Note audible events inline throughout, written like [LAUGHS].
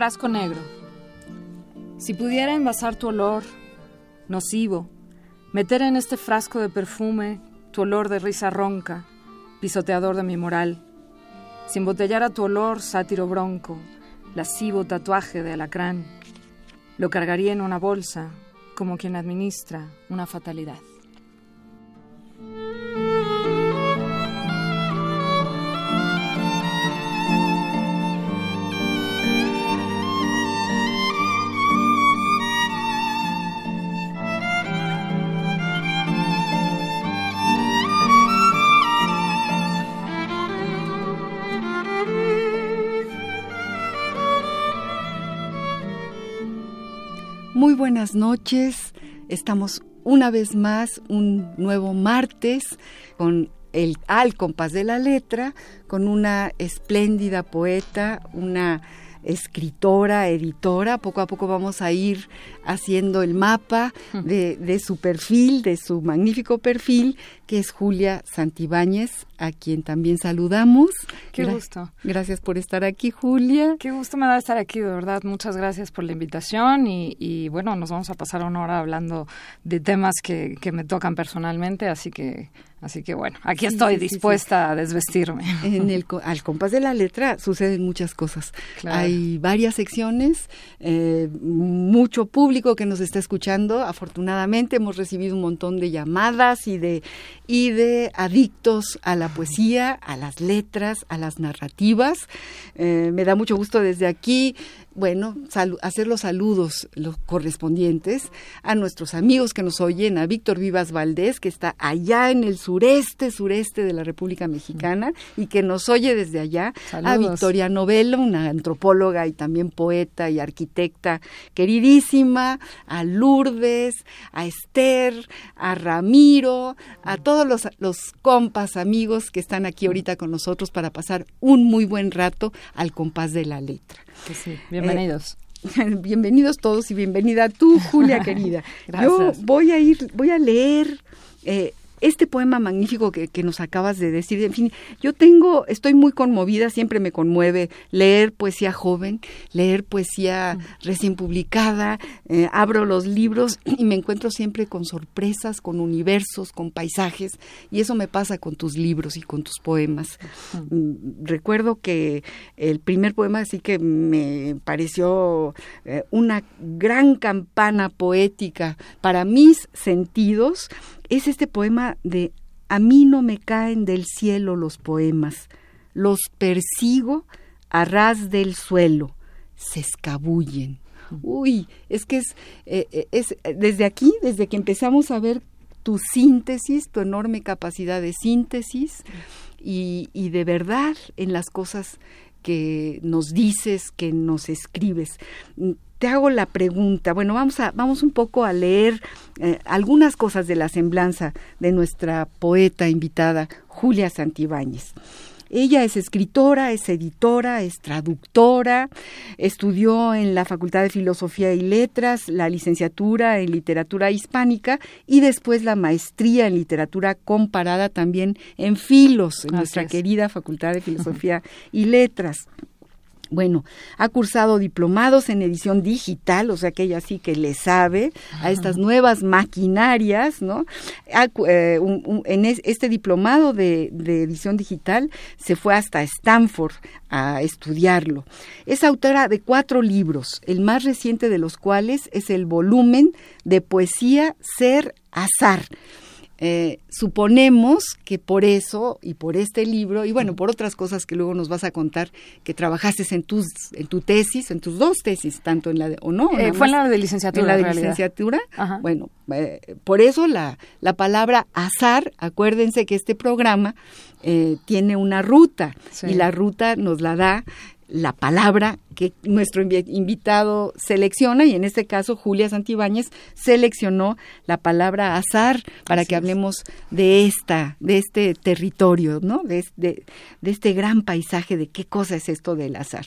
Frasco negro. Si pudiera envasar tu olor, nocivo, meter en este frasco de perfume tu olor de risa ronca, pisoteador de mi moral, si embotellara tu olor sátiro bronco, lascivo tatuaje de alacrán, lo cargaría en una bolsa como quien administra una fatalidad. Buenas noches. Estamos una vez más, un nuevo martes, con el al compás de la letra, con una espléndida poeta, una escritora, editora. Poco a poco vamos a ir haciendo el mapa de, de, su perfil, de su magnífico perfil, que es Julia Santibáñez, a quien también saludamos. Qué gusto. Gracias por estar aquí, Julia. Qué gusto me da estar aquí, de verdad. Muchas gracias por la invitación y, y bueno, nos vamos a pasar una hora hablando de temas que, que me tocan personalmente, así que Así que bueno, aquí estoy sí, sí, dispuesta sí, a desvestirme. En el, al compás de la letra suceden muchas cosas. Claro. Hay varias secciones, eh, mucho público que nos está escuchando. Afortunadamente hemos recibido un montón de llamadas y de, y de adictos a la poesía, a las letras, a las narrativas. Eh, me da mucho gusto desde aquí bueno, hacer los saludos los correspondientes a nuestros amigos que nos oyen, a Víctor Vivas Valdés, que está allá en el sureste, sureste de la República Mexicana y que nos oye desde allá, saludos. a Victoria Novello, una antropóloga y también poeta y arquitecta queridísima, a Lourdes, a Esther, a Ramiro, a todos los, los compas, amigos que están aquí ahorita con nosotros para pasar un muy buen rato al compás de la letra. Sí, bienvenidos. Eh, [LAUGHS] bienvenidos todos y bienvenida tú, Julia [LAUGHS] querida. Yo voy a ir, voy a leer eh, este poema magnífico que, que, nos acabas de decir, en fin, yo tengo, estoy muy conmovida, siempre me conmueve leer poesía joven, leer poesía mm. recién publicada, eh, abro los libros [CLEARS THROAT] y me encuentro siempre con sorpresas, con universos, con paisajes, y eso me pasa con tus libros y con tus poemas. Mm. Recuerdo que el primer poema sí que me pareció eh, una gran campana poética para mis sentidos, es este poema de A mí no me caen del cielo los poemas, los persigo a ras del suelo, se escabullen. Uy, es que es, eh, es desde aquí, desde que empezamos a ver tu síntesis, tu enorme capacidad de síntesis y, y de verdad en las cosas que nos dices, que nos escribes te hago la pregunta. Bueno, vamos a vamos un poco a leer eh, algunas cosas de la semblanza de nuestra poeta invitada Julia Santibáñez. Ella es escritora, es editora, es traductora, estudió en la Facultad de Filosofía y Letras, la licenciatura en literatura hispánica y después la maestría en literatura comparada también en Filos, en Así nuestra es. querida Facultad de [LAUGHS] Filosofía y Letras. Bueno, ha cursado diplomados en edición digital, o sea que ella sí que le sabe a estas nuevas maquinarias, ¿no? Eh, en este diplomado de, de, edición digital se fue hasta Stanford a estudiarlo. Es autora de cuatro libros, el más reciente de los cuales es el volumen de poesía Ser Azar eh, suponemos que por eso y por este libro y bueno, por otras cosas que luego nos vas a contar que trabajaste en tus en tu tesis, en tus dos tesis, tanto en la de, o no, eh, fue en la de licenciatura. En la de licenciatura. Bueno, eh, por eso la la palabra azar, acuérdense que este programa tiene una ruta y la ruta nos la da la palabra que nuestro invitado selecciona y en este caso Julia Santibáñez seleccionó la palabra azar para que hablemos de esta de este territorio no de, de, este gran paisaje de qué cosa es esto del azar.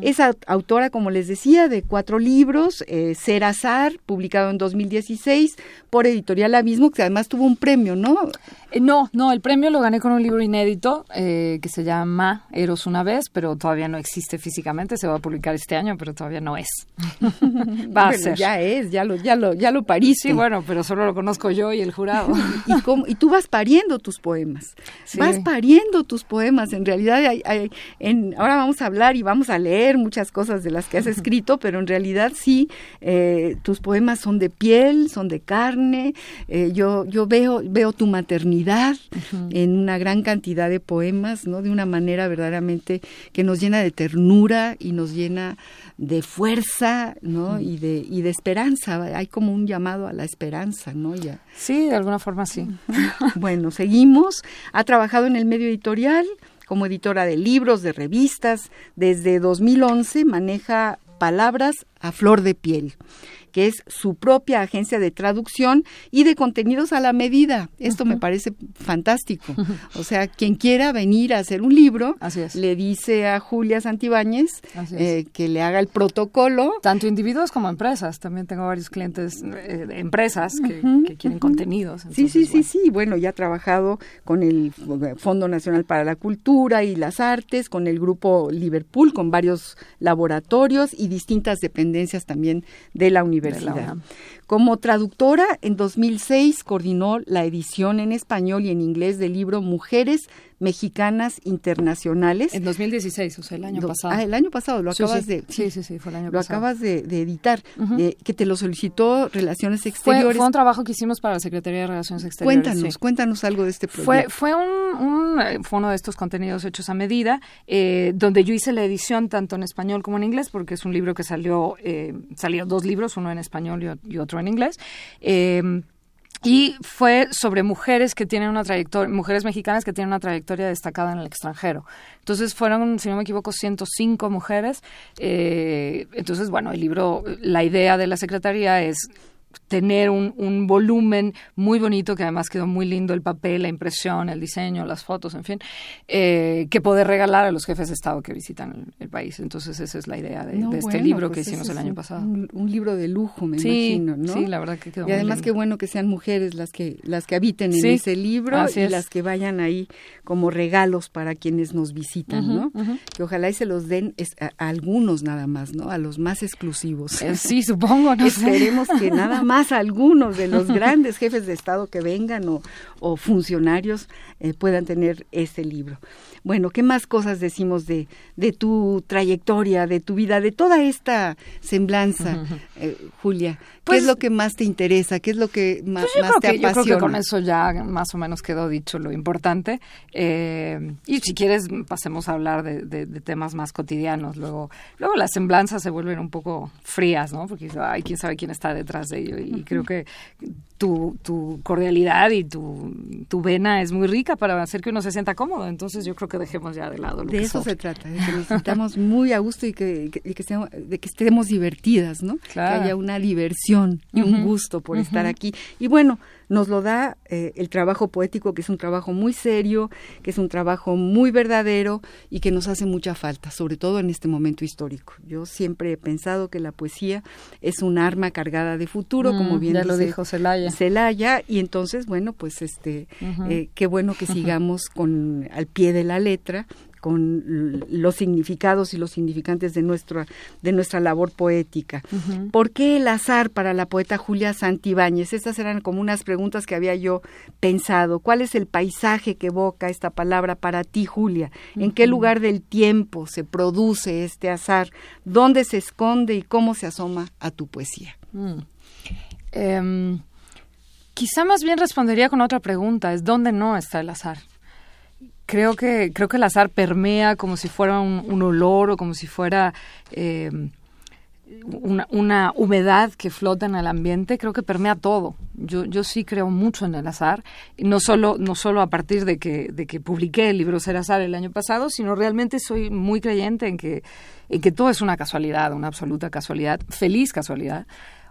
Es autora como les decía de cuatro libros eh, Ser azar publicado en 2016 por editorial Abismo que además tuvo un premio no eh, no no el premio lo gané con un libro inédito eh, que se llama Eros una vez pero todavía no existe físicamente se va a publicar este año, pero todavía no es. [LAUGHS] Va a ser. Ya es, ya lo, ya lo, ya lo pariste. Sí, bueno, pero solo lo conozco yo y el jurado. [LAUGHS] y, cómo, y tú vas pariendo tus poemas. Vas pariendo tus poemas. En realidad, hay, en, ahora vamos a hablar y vamos a leer muchas cosas de las que has [LAUGHS] escrito, pero en realidad sí, eh, tus poemas son de piel, son de carne. Eh, yo, yo veo, veo tu maternidad en una gran cantidad de poemas, ¿no? De una manera verdaderamente que nos llena de ternura y nos llena de fuerza, ¿no? Y de, y de esperanza. Hay como un llamado a la esperanza, ¿no? Ya. Sí, de alguna forma sí. [LAUGHS] bueno, seguimos. Ha trabajado en el medio editorial como editora de libros, de revistas. Desde 2011 maneja palabras a flor de piel que es su propia agencia de traducción y de contenidos a la medida. Esto me parece fantástico. [LAUGHS] O sea, quien quiera venir a hacer un libro, le dice a Julia Santibáñez eh, que le haga el protocolo. Tanto individuos como empresas. También tengo varios clientes, eh, de empresas que, quieren contenidos. sí, sí, sí, sí. Bueno, ya ha trabajado con el Fondo Nacional para la Cultura y las Artes, con el Grupo Liverpool, con varios laboratorios y distintas dependencias también de la universidad como traductora, en 2006 coordinó la edición en español y en inglés del libro Mujeres mexicanas internacionales. En 2016, o sea, el año pasado. Ah, el año pasado, lo acabas de... Sí, sí, sí, fue el año lo acabas de, editar, eh, que te lo solicitó Relaciones Exteriores. Fue, un trabajo que hicimos para la Secretaría de Relaciones Exteriores. Cuéntanos, cuéntanos algo de este proyecto. Fue, fue, un, eh, fue uno de estos contenidos hechos a medida, eh, donde yo hice la edición tanto en español como en inglés, porque es un libro que salió, eh, salieron dos libros, uno en español y, otro en inglés. Eh, y fue sobre mujeres que tienen una trayectoria, mujeres mexicanas que tienen una trayectoria destacada en el extranjero. Entonces fueron, si no me equivoco, 105 mujeres. Eh, entonces, bueno, el libro, la idea de la Secretaría es tener un, un, volumen muy bonito, que además quedó muy lindo el papel, la impresión, el diseño, las fotos, en fin, eh, que poder regalar a los jefes de Estado que visitan el, país. Entonces esa es la idea de, este libro que pues hicimos el año pasado. Un, libro de lujo, me imagino, ¿no? Sí, la verdad que quedó Y además qué bueno que sean mujeres las que, las que habiten en ese libro y las que vayan ahí como regalos para quienes nos visitan, ¿no? Que ojalá y se los den a, algunos nada más, ¿no? A los más exclusivos. Eh, sí, supongo, no [LAUGHS] Esperemos que nada [LAUGHS] más algunos de los grandes jefes de Estado que vengan o, funcionarios eh, puedan tener este libro. Bueno, ¿qué más cosas decimos de, de tu trayectoria, de tu vida, de toda esta semblanza, eh, Julia? ¿Qué pues es lo que más te interesa? ¿Qué es lo que más, pues te apasiona? Yo creo que con eso ya más o menos quedó dicho lo importante. Eh, y si quieres, pasemos a hablar de, de, temas más cotidianos. Luego, luego las semblanzas se vuelven un poco frías, ¿no? Porque hay quién sabe quién está detrás de ello. Y creo que tu, tu cordialidad y tu, tu vena es muy rica para hacer que uno se sienta cómodo. Entonces yo creo que dejemos ya de lado lo De eso se trata, de que nos sintamos muy a gusto y que, que, de que estemos divertidas, ¿no? Que haya una diversión y un gusto por estar aquí. Y bueno, nos lo da eh, el trabajo poético, que es un trabajo muy serio, que es un trabajo muy verdadero y que nos hace mucha falta, sobre todo en este momento histórico. Yo siempre he pensado que la poesía es un arma cargada de futuro, como mm, bien ya lo dijo Celaya. Celaya, y entonces, bueno, pues este, eh, qué bueno que [LAUGHS] sigamos con al pie de la letra con los significados y los significantes de nuestra, de nuestra labor poética. ¿Por qué el azar para la poeta Julia Santibáñez? Estas eran como unas preguntas que había yo pensado. ¿Cuál es el paisaje que evoca esta palabra para ti, Julia? ¿En qué lugar del tiempo se produce este azar? ¿Dónde se esconde y cómo se asoma a tu poesía? Mm. Em, quizá más bien respondería con otra pregunta, es ¿dónde no está el azar? Creo que, creo que el azar permea como si fuera un, olor o como si fuera eh, una, humedad que flota en el ambiente, creo que permea todo. Yo, yo sí creo mucho en el azar, no solo, no solo a partir de que, de que publiqué el libro Ser Azar el año pasado, sino realmente soy muy creyente en que, en que todo es una casualidad, una absoluta casualidad, feliz casualidad,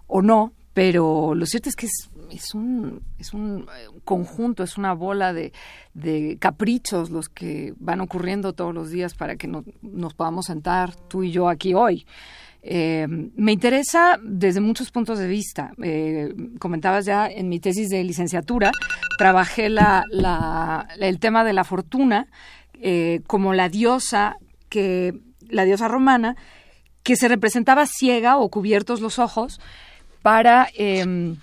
o no, pero lo cierto es que es, es, un, es un eh, conjunto, es una bola de, de, caprichos los que van ocurriendo todos los días para que nos podamos sentar tú y yo aquí hoy. Eh, me interesa desde muchos puntos de vista. Eh, comentabas ya en mi tesis de licenciatura, trabajé la, el tema de la fortuna como la diosa que la diosa romana que se representaba ciega o cubiertos los ojos para, em,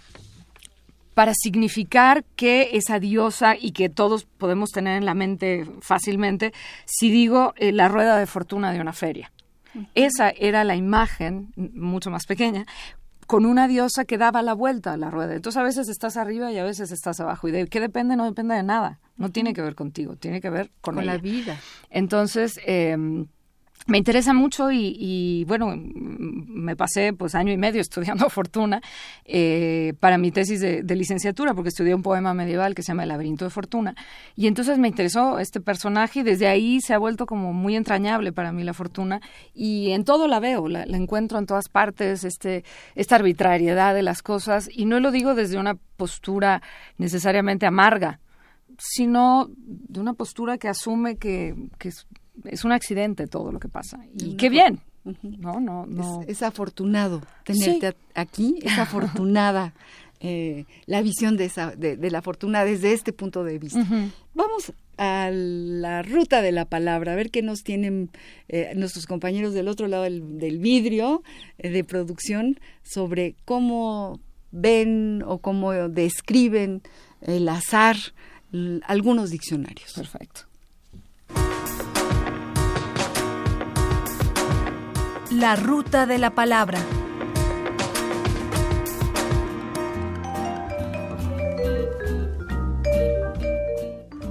para significar que esa diosa y que todos podemos tener en la mente fácilmente, si digo eh, la rueda de fortuna de una feria. Esa era la imagen, mucho más pequeña, con una diosa que daba la vuelta a la rueda. Entonces a veces estás arriba y a veces estás abajo. ¿Y de qué depende? No depende de nada. No tiene que ver contigo, tiene que ver con, la vida. Entonces, eh, me interesa mucho y, bueno, me pasé pues año y medio [LAUGHS] estudiando Fortuna eh, para mi tesis de, licenciatura porque estudié un poema medieval que se llama El laberinto de Fortuna. Y entonces me interesó este personaje y desde ahí se ha vuelto como muy entrañable para mí la Fortuna. Y en todo la veo, la, encuentro en todas partes, este, esta arbitrariedad de las cosas. Y no lo digo desde una postura necesariamente amarga, sino de una postura que asume que, que es un accidente todo lo que pasa. Y qué bien. No, no, no. Es, afortunado tenerte aquí, es afortunada [LAUGHS] eh, la visión de, esa, de, la fortuna desde este punto de vista. Vamos a la ruta de la palabra, a ver qué nos tienen eh, nuestros compañeros del otro lado del, vidrio eh, de producción sobre cómo ven o cómo describen el azar algunos diccionarios. Perfecto. La ruta de la palabra.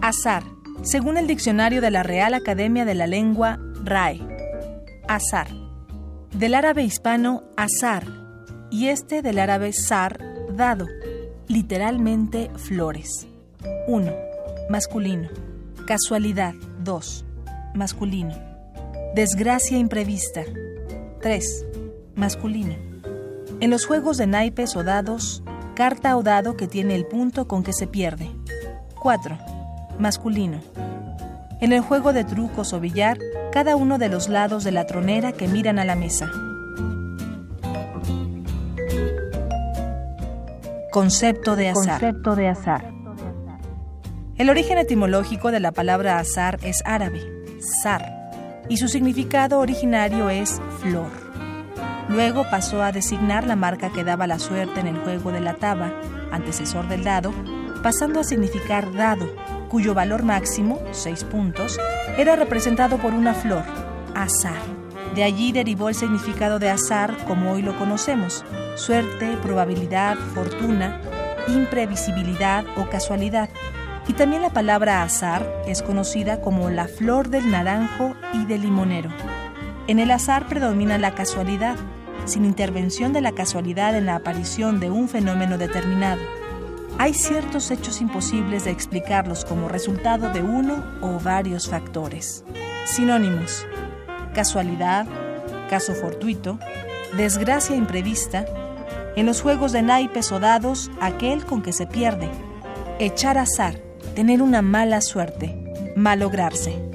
Azar, según el diccionario de la Real Academia de la Lengua, RAE. Azar. Del árabe hispano, azar, y este del árabe sar, dado, literalmente flores. 1. Masculino. Casualidad. 2. Masculino. Desgracia imprevista. 3. Masculino. En los juegos de naipes o dados, carta o dado que tiene el punto con que se pierde. 4. Masculino. En el juego de trucos o billar, cada uno de los lados de la tronera que miran a la mesa. Concepto de azar. Concepto de azar. El origen etimológico de la palabra azar es árabe, zar, y su significado originario es flor. Luego pasó a designar la marca que daba la suerte en el juego de la taba, antecesor del dado, pasando a significar dado, cuyo valor máximo, seis puntos, era representado por una flor, azar. De allí derivó el significado de azar como hoy lo conocemos, suerte, probabilidad, fortuna, imprevisibilidad o casualidad. Y también la palabra azar es conocida como la flor del naranjo y del limonero. En el azar predomina la casualidad, sin intervención de la casualidad en la aparición de un fenómeno determinado. Hay ciertos hechos imposibles de explicarlos como resultado de uno o varios factores. Sinónimos. Casualidad, caso fortuito, desgracia imprevista, en los juegos de naipes o dados, aquel con que se pierde. Echar azar, tener una mala suerte, malograrse.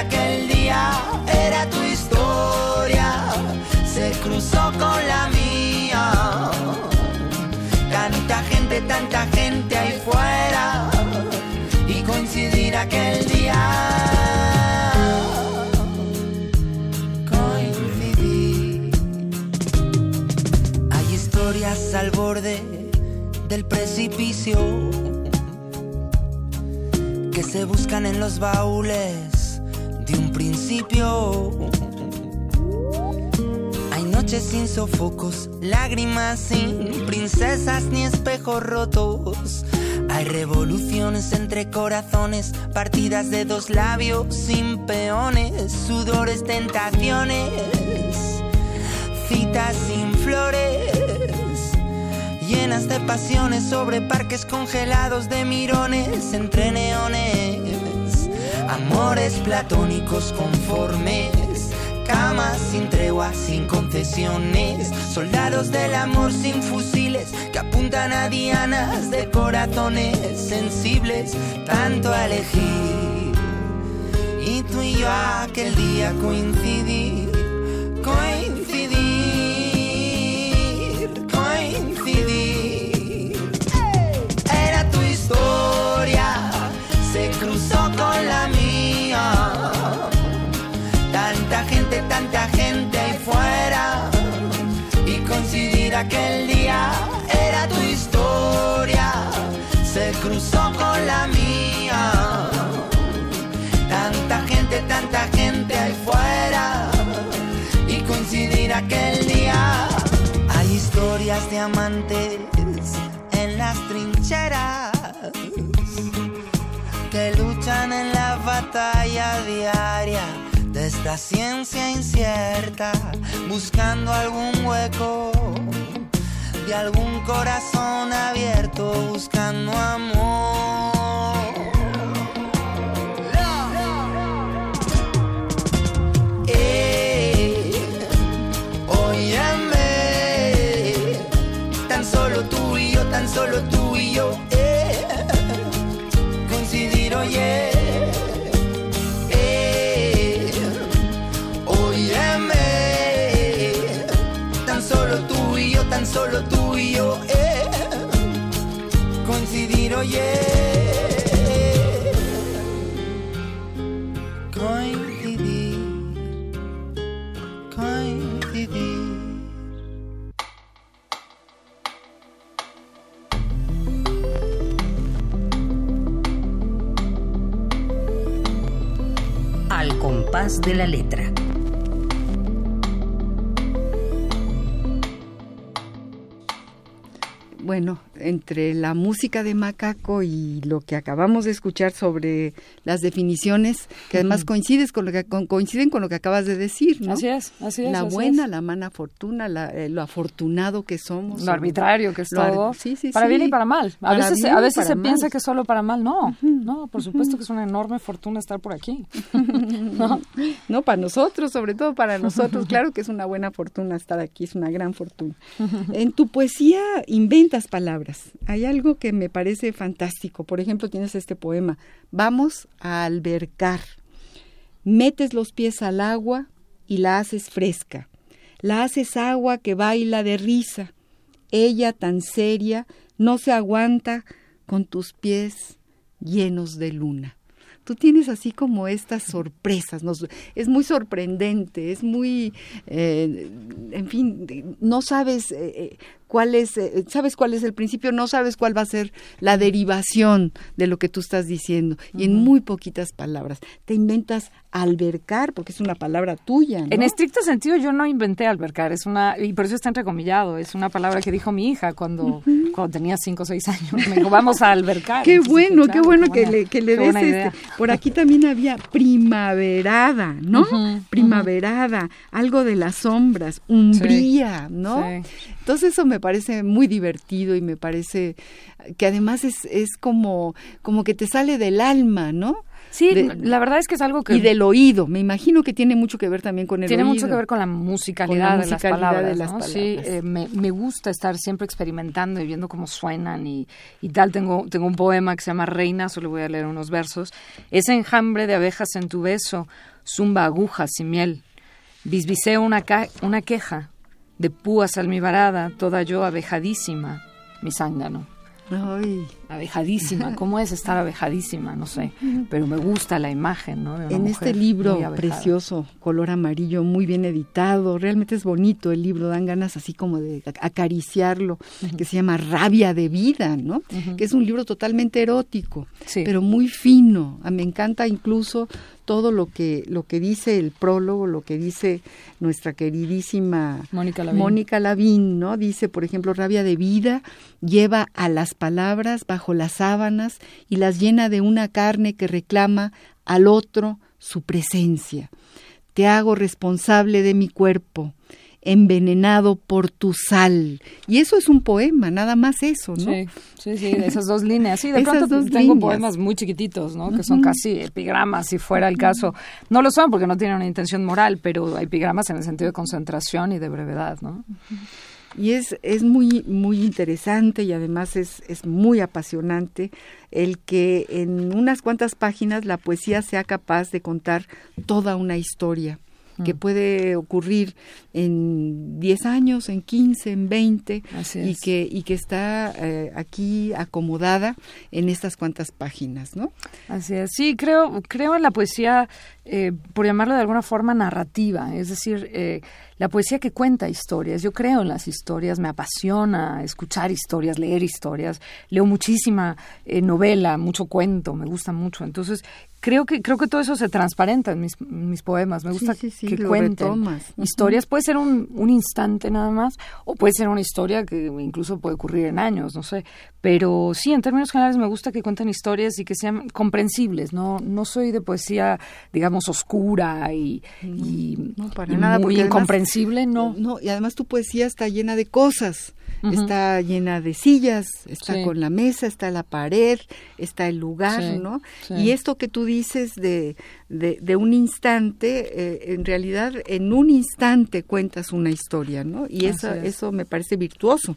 Aquel día era tu historia. Se cruzó con la mía. Tanta gente, tanta gente ahí fuera. Y coincidir aquel día. al borde del precipicio que se buscan en los baúles Hay noches sin sofocos, lágrimas sin princesas ni espejos rotos. Hay revoluciones entre corazones, partidas de dos labios sin peones, sudores, tentaciones, citas sin flores llenas de pasiones sobre parques congelados de mirones entre neones, amores platónicos conformes, camas sin tregua, sin concesiones, soldados del amor sin fusiles que apuntan a dianas de corazones sensibles, tanto a elegir. Y tú y yo aquel día coincidí, coincidí aquel día era tu historia. Se cruzó con la mía. Tanta gente, tanta gente ahí fuera. Y coincidir aquel día. Hay historias de amantes en las trincheras que luchan en la batalla diaria de esta ciencia incierta, buscando algún hueco de algún corazón abierto, buscando amor. Eh, óyeme, tan solo tú y yo, tan solo tú y yo coincidir, oye. de la letra. Bueno, entre la música de Macaco y lo que acabamos de escuchar sobre las definiciones, que además coincides con lo que coinciden con lo que acabas de decir, ¿no? Así es, así es. La buena, la mala fortuna, eh, lo afortunado que somos. Lo arbitrario que es todo. Sí, sí, para bien y para mal. A veces, a veces se piensa que es solo para mal. No, no, por supuesto que es una enorme fortuna estar por aquí. [LAUGHS] ¿No? no, para nosotros, sobre todo para nosotros. [LAUGHS] Claro que es una buena fortuna estar aquí, es una gran fortuna. En tu poesía inventas palabras hay algo que me parece fantástico. Por ejemplo, tienes este poema, Vamos a albercar. Metes los pies al agua y la haces fresca. La haces agua que baila de risa. Ella tan seria no se aguanta con tus pies llenos de luna tú tienes así como estas sorpresas, es muy sorprendente, es muy, eh, en fin, no sabes eh, eh, cuál es, eh, sabes cuál es el principio, no sabes cuál va a ser la derivación de lo que tú estás diciendo. Y en muy poquitas palabras. Te inventas albercar, porque es una palabra tuya. En estricto sentido, yo no inventé albercar, es una, y por eso está entrecomillado, es una palabra que dijo mi hija cuando, cuando tenía cinco o seis años. Me dijo, vamos a albercar. Qué bueno, qué bueno que, le, que le des este. Por aquí también había primaverada, ¿no? primaverada, algo de las sombras, umbría, ¿no? Entonces eso me parece muy divertido y me parece que además es, es como, como que te sale del alma, ¿no? Sí, la verdad es que es algo que... Y del oído, me imagino que tiene mucho que ver también con el tiene oído. Tiene mucho que ver con la musicalidad, de, las palabras, Sí, eh, me, me, gusta estar siempre experimentando y viendo cómo suenan y, y, tal. Tengo, tengo un poema que se llama Reina, solo voy a leer unos versos. Ese enjambre de abejas en tu beso, zumba agujas y miel. Bisbiseo una, una queja, de púas almibarada, toda yo abejadísima, mi zángano. Ay. Abejadísima, [LAUGHS] ¿cómo es estar abejadísima? No sé, pero me gusta la imagen, ¿no? en este libro precioso, color amarillo, muy bien editado, realmente es bonito el libro, dan ganas así como de acariciarlo, que se llama Rabia de Vida, ¿no? Que es un libro totalmente erótico, pero muy fino. Me encanta incluso todo lo que lo que dice el prólogo, lo que dice nuestra queridísima Mónica Lavín. ¿no? Dice, por ejemplo, rabia de vida lleva a las palabras bajo las sábanas y las llena de una carne que reclama al otro su presencia. Te hago responsable de mi cuerpo envenenado por tu sal. Y eso es un poema, nada más eso, ¿no? Sí, sí, sí, de esas dos líneas. Sí, de pronto tengo poemas muy chiquititos, ¿no? Que son casi epigramas, si fuera el caso. No lo son porque no tienen una intención moral, pero hay epigramas en el sentido de concentración y de brevedad, ¿no? Y es, es muy, muy interesante y además es, es muy apasionante el que en unas cuantas páginas la poesía sea capaz de contar toda una historia que mm. puede ocurrir en 10 años, en 15, en 20 y que y que está eh, aquí acomodada en estas cuantas páginas, ¿no? Así es. Sí, creo creo en la poesía eh, por llamarlo de alguna forma narrativa, es decir, eh, la poesía que cuenta historias. Yo creo en las historias, me apasiona escuchar historias, leer historias, leo muchísima novela, mucho cuento, me gusta mucho. Entonces, creo que creo que todo eso se transparenta en mis, mis poemas. Me gusta que cuenten historias. Puede ser un, un, instante nada más, o puede ser una historia que incluso puede ocurrir en años, no sé. Pero sí, en términos generales me gusta que cuenten historias y que sean comprensibles. No, no soy de poesía, digamos, oscura y, muy incomprensible, no. No, y además tu poesía está llena de cosas está llena de sillas, está con la mesa, está la pared, está el lugar, ¿no? Y esto que tú dices de, de, un instante, eh, en realidad en un instante cuentas una historia, ¿no? Y eso, eso me parece virtuoso.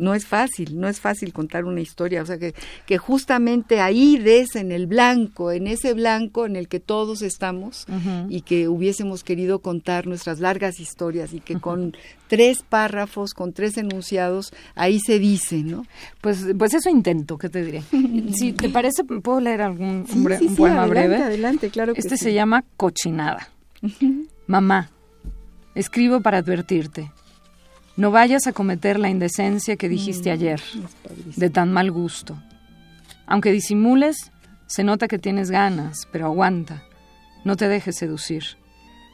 No es fácil, no es fácil contar una historia, o sea que, que justamente ahí des en el blanco, en ese blanco en el que todos estamos y que hubiésemos querido contar nuestras largas historias y que con tres párrafos, con tres enunciados, ahí se dice, ¿no? Pues, pues eso intento, ¿qué te diré? [LAUGHS] si te parece, ¿puedo leer algún un, poema breve? Adelante, claro que Este se llama Cochinada. Mamá, escribo para advertirte. No vayas a cometer la indecencia que dijiste mm, ayer, de tan mal gusto. Aunque disimules, se nota que tienes ganas, pero aguanta. No te dejes seducir.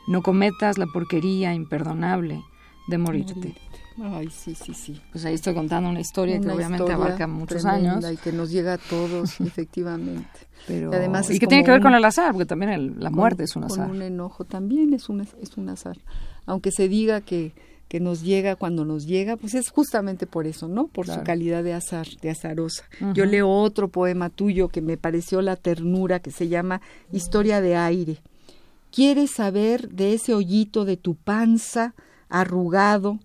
No cometas la porquería imperdonable de morirte. Ay, sí, sí, sí. Pues ahí estoy contando una historia que obviamente abarca muchos años. Y que nos llega a todos, [LAUGHS] efectivamente. Pero, y además y que tiene que ver con el azar, porque también la muerte es un azar. Con un enojo también es un, es un azar. Aunque se diga que, que nos llega cuando nos llega, pues es justamente por eso, ¿no? Por su calidad de azar, de azarosa. Yo leo otro poema tuyo que me pareció la ternura, que se llama Historia de aire. ¿Quieres saber de ese hoyito de tu panza? arrugado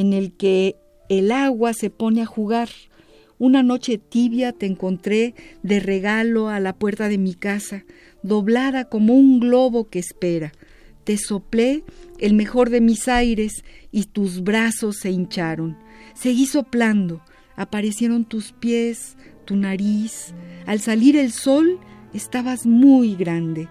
en el que el agua se pone a jugar, Una noche tibia te encontré de regalo a la puerta de mi casa, doblada como un globo que espera. Te soplé el mejor de mis aires y tus brazos se hincharon. Seguí soplando, aparecieron tus pies, tu nariz. Al salir el sol estabas muy grande.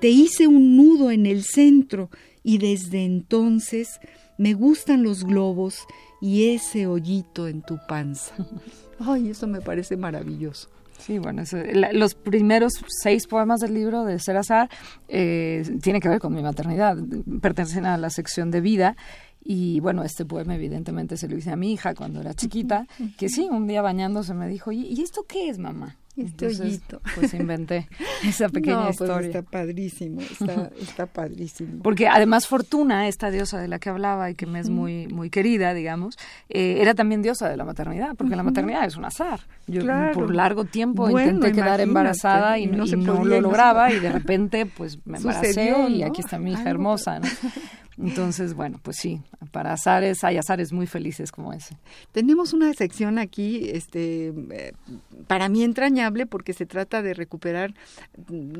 Te hice un nudo en el centro y desde entonces me gustan los globos y ese hoyito en tu panza. [LAUGHS] Ay, eso me parece maravilloso. Sí, bueno, los primeros seis poemas del libro de Serazar eh, tienen que ver con mi maternidad, pertenecen a la sección de vida y bueno, este poema evidentemente se lo hice a mi hija cuando era chiquita, que sí, un día bañándose me dijo, ¿y esto qué es, mamá? Este hoyito. Pues inventé [LAUGHS] esa pequeña pues historia. está padrísimo, está, está, padrísimo. Porque además Fortuna, esta diosa de la que hablaba y que me es muy, muy querida, digamos, eh, era también diosa de la maternidad, porque la maternidad es un azar. Yo por largo tiempo intenté quedar embarazada y, no, lo lograba y de repente pues me embaracé y aquí está mi hija hermosa. Entonces, bueno, pues sí, para azares hay azares muy felices como ese. Tenemos una sección aquí, este, eh, para mí entrañable, porque se trata de recuperar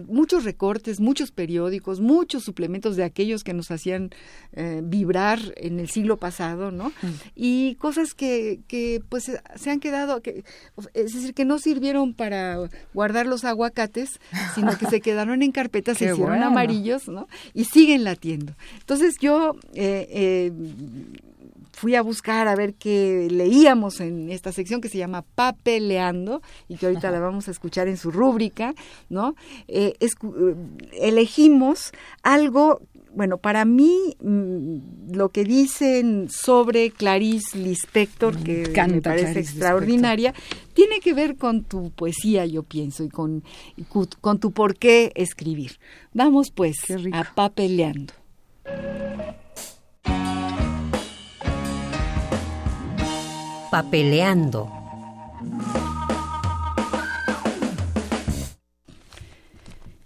muchos recortes, muchos periódicos, muchos suplementos de aquellos que nos hacían eh, vibrar en el siglo pasado, ¿no? Mm. Y cosas que, que, pues, se han quedado, que, es decir, que no sirvieron para guardar los aguacates, sino que se [LAUGHS] quedaron en carpetas, se hicieron amarillos, ¿no? Y siguen latiendo. Entonces, yo eh, eh, fui a buscar a ver qué leíamos en esta sección que se llama Papeleando y que ahorita la vamos a escuchar en su rúbrica, ¿no? Eh, elegimos algo bueno, para mí mm, lo que dicen sobre Clarice Lispector, que me parece extraordinaria, tiene que ver con tu poesía, yo pienso, y con, con tu por qué escribir. Vamos pues a papeleando. Papeleando.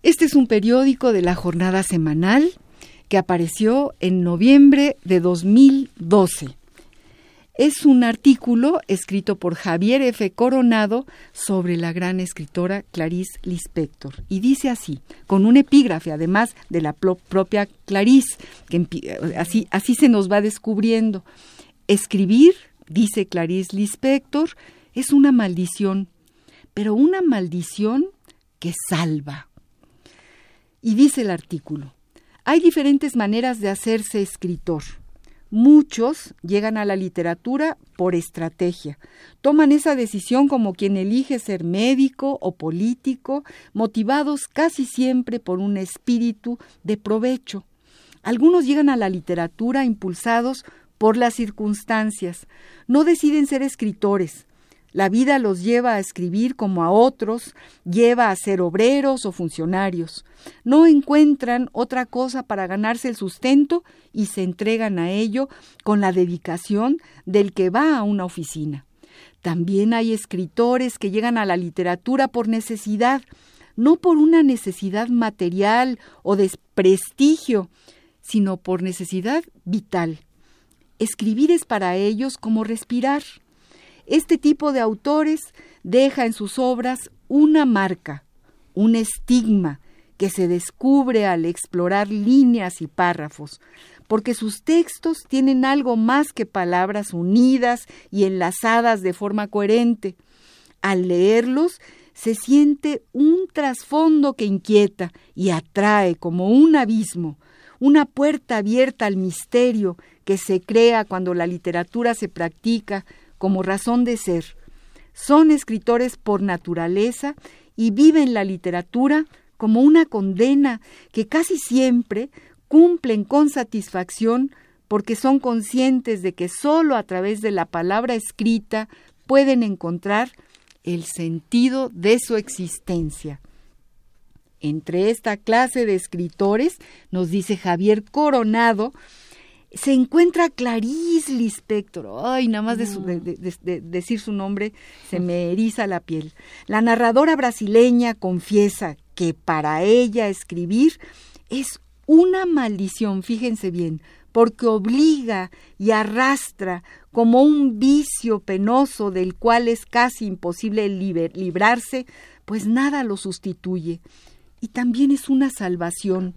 Este es un periódico de la jornada semanal que apareció en noviembre de 2012. Es un artículo escrito por Javier F. Coronado sobre la gran escritora Clarice Lispector. Y dice así, con un epígrafe además de la propia Clarice, que así, así se nos va descubriendo. Escribir, dice Clarice Lispector, es una maldición, pero una maldición que salva. Y dice el artículo, hay diferentes maneras de hacerse escritor. Muchos llegan a la literatura por estrategia. Toman esa decisión como quien elige ser médico o político, motivados casi siempre por un espíritu de provecho. Algunos llegan a la literatura impulsados por las circunstancias. No deciden ser escritores, la vida los lleva a escribir como a otros, lleva a ser obreros o funcionarios. No encuentran otra cosa para ganarse el sustento y se entregan a ello con la dedicación del que va a una oficina. También hay escritores que llegan a la literatura por necesidad, no por una necesidad material o de prestigio, sino por necesidad vital. Escribir es para ellos como respirar. Este tipo de autores deja en sus obras una marca, un estigma que se descubre al explorar líneas y párrafos, porque sus textos tienen algo más que palabras unidas y enlazadas de forma coherente. Al leerlos, se siente un trasfondo que inquieta y atrae como un abismo, una puerta abierta al misterio que se crea cuando la literatura se practica como razón de ser. Son escritores por naturaleza y viven la literatura como una condena que casi siempre cumplen con satisfacción porque son conscientes de que sólo a través de la palabra escrita pueden encontrar el sentido de su existencia. Entre esta clase de escritores, nos dice Javier Coronado, se encuentra Clarice Lispector. Ay, nada más de, decir su nombre se me eriza la piel. La narradora brasileña confiesa que para ella escribir es una maldición, fíjense bien, porque obliga y arrastra como un vicio penoso del cual es casi imposible librarse, pues nada lo sustituye. Y también es una salvación.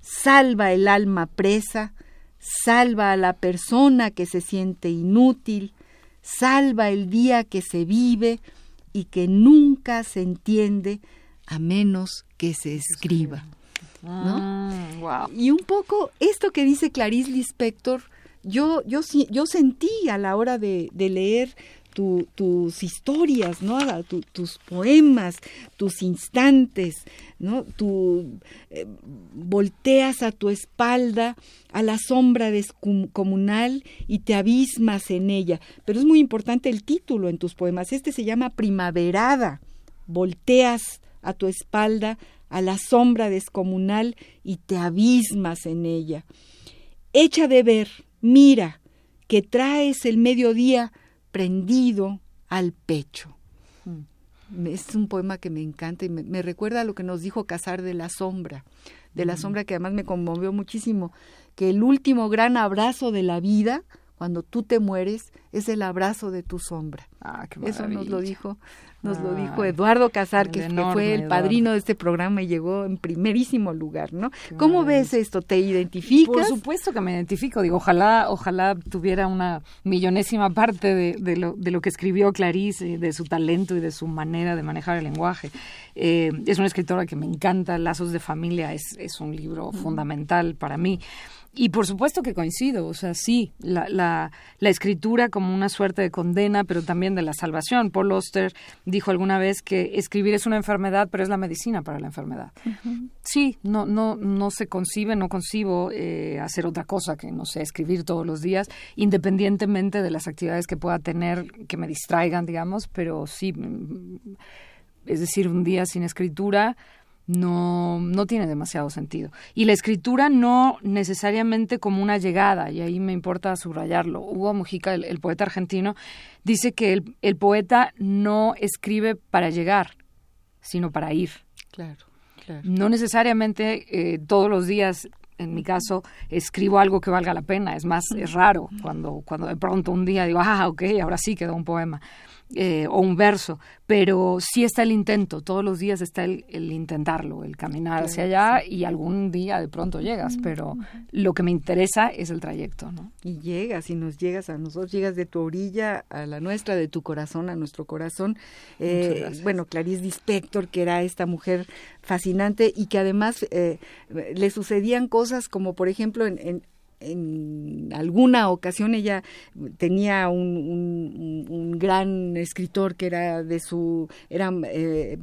Salva el alma presa, salva a la persona que se siente inútil, salva el día que se vive y que nunca se entiende a menos que se escriba. Ah, y un poco esto que dice Clarice Lispector, yo, yo, yo sentí a la hora de, leer tus historias, ¿no? tus poemas, tus instantes, ¿no? Eh, volteas a tu espalda a la sombra descomunal y te abismas en ella. Pero es muy importante el título en tus poemas. Este se llama Primaverada. Volteas a tu espalda a la sombra descomunal y te abismas en ella. Echa de ver, mira, que traes el mediodía prendido al pecho. Mm. Es un poema que me encanta y me, recuerda a lo que nos dijo Casar de la Sombra, de la mm. sombra que además me conmovió muchísimo, que el último gran abrazo de la vida, cuando tú te mueres, es el abrazo de tu sombra. Ah, Eso nos lo dijo nos lo dijo Eduardo Casar, que, fue el padrino de este programa y llegó en primerísimo lugar, ¿no? ¿Cómo ves esto? ¿Te identificas? Por supuesto que me identifico, digo, ojalá, ojalá tuviera una millonésima parte de, lo, de lo que escribió Clarice, de su talento y de su manera de manejar el lenguaje. Eh, es una escritora que me encanta, Lazos de Familia es, es un libro fundamental para mí. Y por supuesto que coincido, o sea, sí, la, la, la, escritura como una suerte de condena, pero también de la salvación. Paul Oster dijo alguna vez que escribir es una enfermedad, pero es la medicina para la enfermedad. Sí, no, no, no se concibe, no concibo eh, hacer otra cosa que, no sé, escribir todos los días, independientemente de las actividades que pueda tener que me distraigan, digamos, pero sí, mm, es decir, un día sin escritura no, no tiene demasiado sentido. Y la escritura no necesariamente como una llegada, y ahí me importa subrayarlo. Hugo Mujica, el, poeta argentino, dice que el, el, poeta no escribe para llegar, sino para ir. Claro, claro. No necesariamente eh, todos los días en mi caso, escribo algo que valga la pena. Es más, es raro cuando, cuando de pronto un día digo, ah, ok, ahora sí quedó un poema. Eh, o un verso, pero sí está el intento, todos los días está el, intentarlo, el caminar hacia allá y algún día de pronto llegas, pero lo que me interesa es el trayecto, ¿no? Y llegas y nos llegas a nosotros, llegas de tu orilla a la nuestra, de tu corazón a nuestro corazón. Eh, bueno, Clarice Dispector, que era esta mujer fascinante y que además eh, le sucedían cosas como por ejemplo en en alguna ocasión ella tenía un, gran escritor que era de su era eh,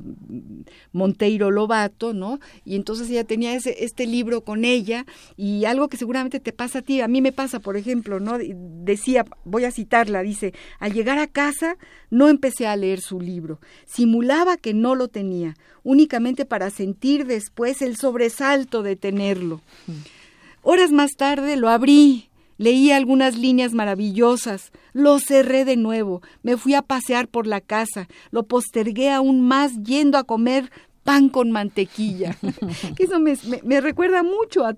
Monteiro Lobato no y entonces ella tenía ese, este libro con ella y algo que seguramente te pasa a ti a mí me pasa por ejemplo no decía voy a citarla dice al llegar a casa no empecé a leer su libro simulaba que no lo tenía únicamente para sentir después el sobresalto de tenerlo mm. Horas más tarde lo abrí, leí algunas líneas maravillosas, lo cerré de nuevo, me fui a pasear por la casa, lo postergué aún más yendo a comer pan con mantequilla. [LAUGHS] Eso me, me, recuerda mucho a,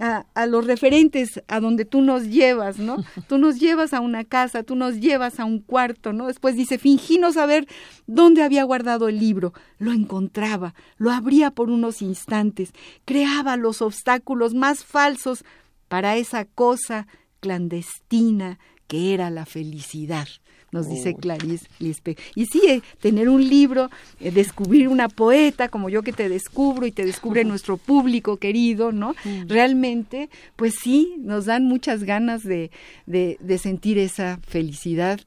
a, a, los referentes a donde tú nos llevas, ¿no? Tú nos llevas a una casa, tú nos llevas a un cuarto, ¿no? Después dice, fingí no saber dónde había guardado el libro. Lo encontraba, lo abría por unos instantes, creaba los obstáculos más falsos para esa cosa clandestina que era la felicidad nos dice Clarice Lispector. Y sí, eh, tener un libro, eh, descubrir una poeta como yo que te descubro y te descubre [LAUGHS] nuestro público querido, ¿no? Mm. Realmente, pues sí, nos dan muchas ganas de, de, de sentir esa felicidad.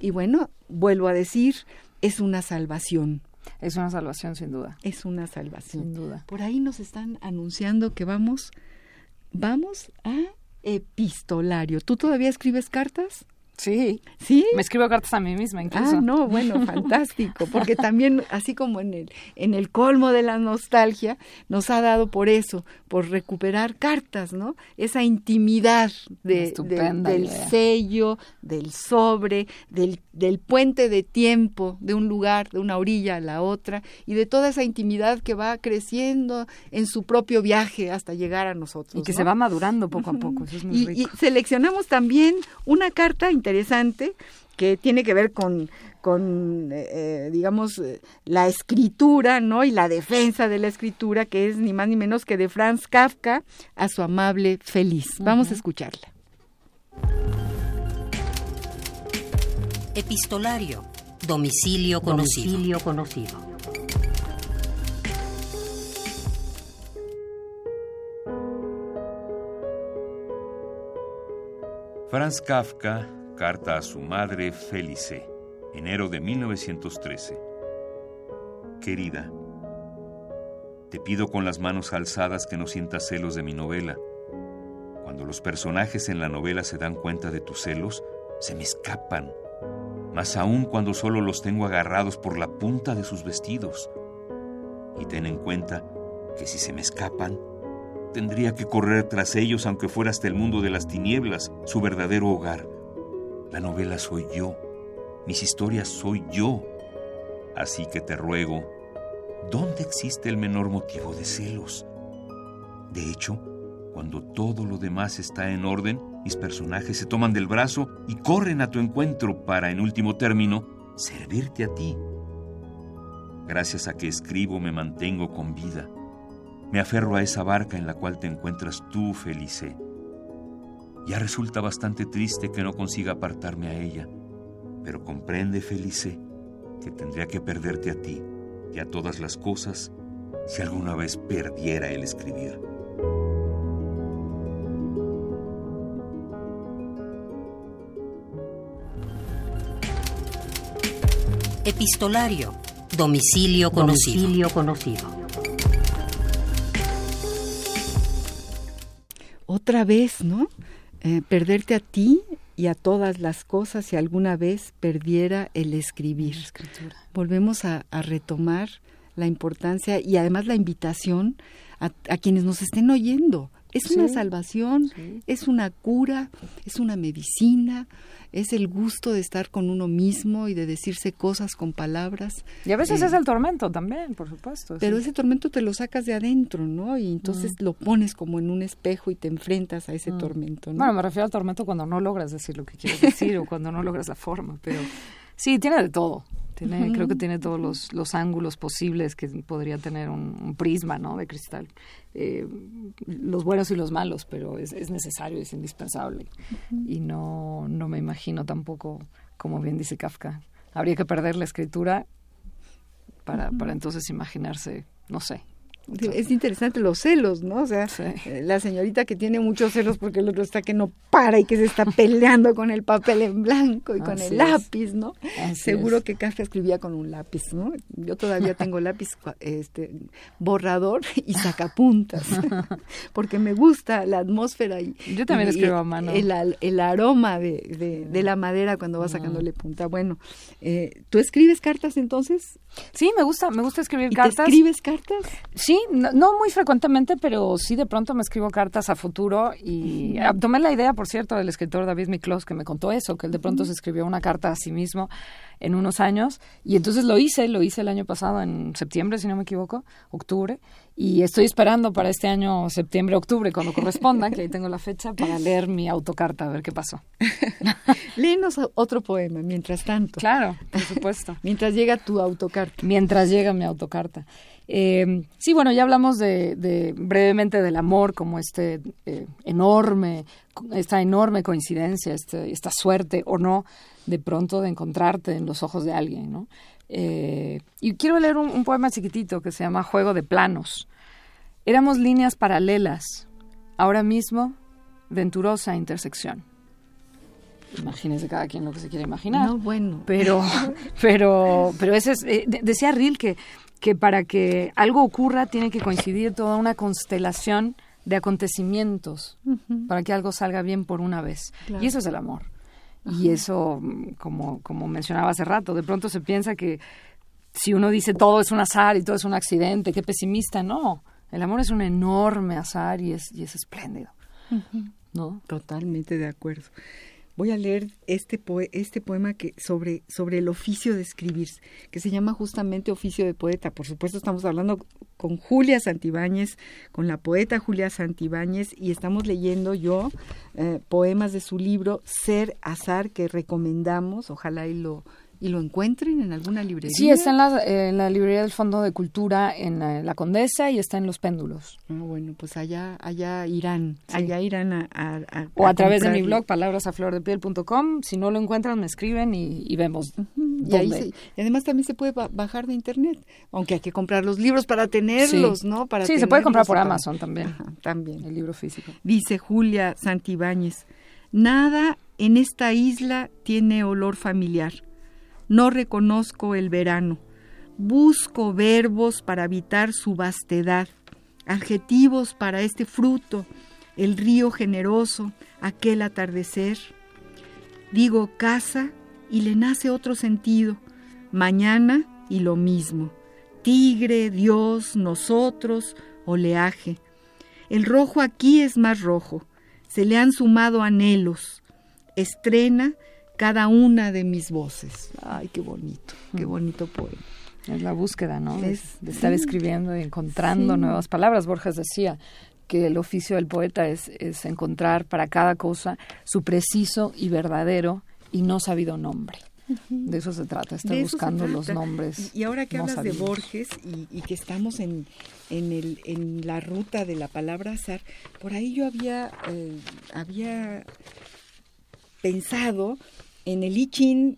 Y bueno, vuelvo a decir, es una salvación. Es una salvación, sin duda. Es una salvación. Sin duda. Por ahí nos están anunciando que vamos, vamos a epistolario. ¿Tú todavía escribes cartas? Sí. ¿Sí? Me escribo cartas a mí misma incluso. Ah, no, bueno, [LAUGHS] fantástico, porque también así como en el en el colmo de la nostalgia nos ha dado por eso, por recuperar cartas, ¿no? Esa intimidad de, del sello, del sobre, del, del puente de tiempo de un lugar, de una orilla a la otra y de toda esa intimidad que va creciendo en su propio viaje hasta llegar a nosotros. Y que se va madurando poco a poco. Eso es muy y, y seleccionamos también una carta interesante que tiene que ver con, con eh, eh digamos, eh, la escritura, ¿no? Y la defensa de la escritura, que es ni más ni menos que de Franz Kafka a su amable feliz. Vamos uh -huh. a escucharla. Epistolario. Domicilio conocido. Domicilio conocido. Franz Kafka, carta a su madre Felice, enero de 1913. Querida, te pido con las manos alzadas que no sientas celos de mi novela. Cuando los personajes en la novela se dan cuenta de tus celos, se me escapan, más aún cuando solo los tengo agarrados por la punta de sus vestidos. Y ten en cuenta que si se me escapan, Tendría que correr tras ellos aunque fuera hasta el mundo de las tinieblas, su verdadero hogar. La novela soy yo, mis historias soy yo. Así que te ruego, ¿dónde existe el menor motivo de celos? De hecho, cuando todo lo demás está en orden, mis personajes se toman del brazo y corren a tu encuentro para, en último término, servirte a ti. Gracias a que escribo me mantengo con vida. Me aferro a esa barca en la cual te encuentras tú, Felice. Ya resulta bastante triste que no consiga apartarme a ella, pero comprende, Felice, que tendría que perderte a ti y a todas las cosas si alguna vez perdiera el escribir. Epistolario. Domicilio conocido. Domicilio conocido. otra vez, ¿no? Eh, perderte a ti y a todas las cosas si alguna vez perdiera el escribir. Volvemos a, a, retomar la importancia y además la invitación a, a quienes nos estén oyendo. Es sí, una salvación, sí. es una cura, es una medicina, es el gusto de estar con uno mismo y de decirse cosas con palabras. Y a veces eh, es el tormento también, por supuesto. Pero sí. ese tormento te lo sacas de adentro, ¿no? Y entonces mm. lo pones como en un espejo y te enfrentas a ese mm. tormento, ¿no? Bueno, me refiero al tormento cuando no logras decir lo que quieres decir o cuando no logras la forma, pero sí, tiene de todo. Tiene, uh -huh. Creo que tiene todos los, los ángulos posibles que podría tener un, un prisma ¿no? de cristal. Eh, los buenos y los malos, pero es, es necesario, es indispensable. Uh -huh. Y no, no me imagino tampoco, como bien dice Kafka, habría que perder la escritura para, uh -huh. para entonces imaginarse, no sé, es interesante los celos, ¿no? O sea, sí. la señorita que tiene muchos celos porque el otro está que no para y que se está peleando con el papel en blanco y con el lápiz, ¿no? Así Seguro es. que Kafka escribía con un lápiz, ¿no? Yo todavía tengo [LAUGHS] lápiz este borrador y sacapuntas [LAUGHS] porque me gusta la atmósfera y yo también y, escribo a mano el, el aroma de, de, de, la madera cuando vas sacándole punta. Bueno, eh, ¿tú escribes cartas entonces? Sí, me gusta, me gusta escribir ¿Y cartas. ¿Te escribes cartas? Sí, no, no, muy frecuentemente, pero sí de pronto me escribo cartas a futuro y uh -huh. tomé la idea, por cierto, del escritor David Miklos que me contó eso, que él de pronto uh -huh. se escribió una carta a sí mismo en unos años y entonces lo hice, lo hice el año pasado en septiembre, si no me equivoco, octubre, y estoy esperando para este año septiembre, octubre, cuando corresponda, que ahí tengo la fecha, para leer mi autocarta, a ver qué pasó. [LAUGHS] Léenos otro poema, mientras tanto. Claro, por supuesto. [LAUGHS] mientras llega tu autocarta. Mientras llega mi autocarta. Eh, sí, bueno, ya hablamos de, de, brevemente del amor como este eh, enorme, esta enorme coincidencia, este, esta suerte o no de pronto de encontrarte en los ojos de alguien, ¿no? Eh, y quiero leer un, un, poema chiquitito que se llama Juego de Planos. Éramos líneas paralelas, ahora mismo venturosa intersección. Imagínese cada quien lo que se quiere imaginar. No, bueno. Pero, [LAUGHS] pero, pero ese es, eh, decía Ril que para que algo ocurra tiene que coincidir toda una constelación de acontecimientos uh -huh. para que algo salga bien por una vez. Claro. Y eso es el amor. Y eso, como, como mencionaba hace rato, de pronto se piensa que si uno dice todo es un azar y todo es un accidente, qué pesimista, no. El amor es un enorme azar y es, y es espléndido. ¿No? Totalmente de acuerdo. Voy a leer este, este poema que sobre, sobre el oficio de escribir, que se llama justamente Oficio de Poeta. Por supuesto, estamos hablando con Julia Santibáñez, con la poeta Julia Santibáñez, y estamos leyendo yo eh, poemas de su libro Ser Azar, que recomendamos, ojalá y lo y lo encuentren en alguna librería. Sí, está en la, librería del Fondo de Cultura en eh, la, Condesa y está en Los Péndulos. Ah, bueno, pues allá allá irán, allá irán a, O a, través de mi blog, palabrasaflordepiel.com. Si no lo encuentran, me escriben y, vemos. y, ahí y, además también se puede bajar de internet, aunque hay que comprar los libros para tenerlos, ¿no? Para sí, se puede comprar por Amazon también. también. El libro físico. Dice Julia Santibáñez, nada en esta isla tiene olor familiar no reconozco el verano. Busco verbos para habitar su vastedad, adjetivos para este fruto, el río generoso, aquel atardecer. Digo casa y le nace otro sentido, mañana y lo mismo. Tigre, Dios, nosotros, oleaje. El rojo aquí es más rojo, se le han sumado anhelos. Estrena cada una de mis voces. Ay, qué bonito, qué bonito poema. Es la búsqueda, ¿no? de estar escribiendo y encontrando nuevas palabras. Borges decía que el oficio del poeta es, es encontrar para cada cosa su preciso y verdadero y no sabido nombre. De eso se trata, estar buscando los nombres. Y, ahora que hablas de Borges y, que estamos en, en, el, en la ruta de la palabra azar, por ahí yo había, eh, había pensado en el I Ching,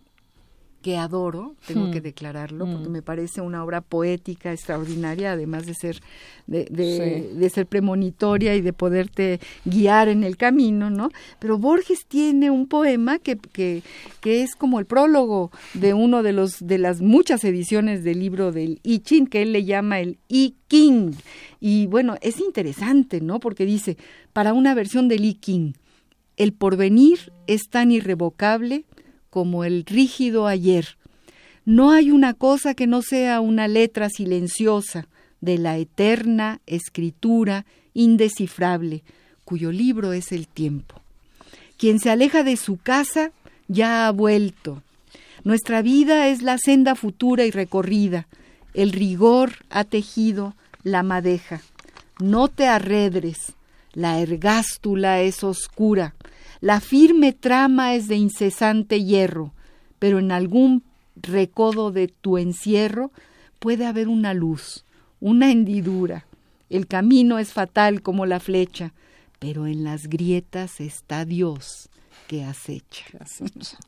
que adoro, tengo que hmm. declararlo, porque hmm. me parece una obra poética extraordinaria, además de ser, de, de, ser premonitoria y de poderte guiar en el camino, ¿no? Pero Borges tiene un poema que, que, que es como el prólogo de uno de los de las muchas ediciones del libro del I Ching, que él le llama el I King. Y bueno, es interesante, ¿no? Porque dice, para una versión del I King, el porvenir es tan irrevocable como el rígido ayer. No hay una cosa que no sea una letra silenciosa de la eterna escritura indescifrable, cuyo libro es el tiempo. Quien se aleja de su casa ya ha vuelto. Nuestra vida es la senda futura y recorrida. El rigor ha tejido la madeja. No te arredres. La ergástula es oscura. La firme trama es de incesante hierro, pero en algún recodo de tu encierro puede haber una luz, una hendidura. El camino es fatal como la flecha, pero en las grietas está Dios que acecha.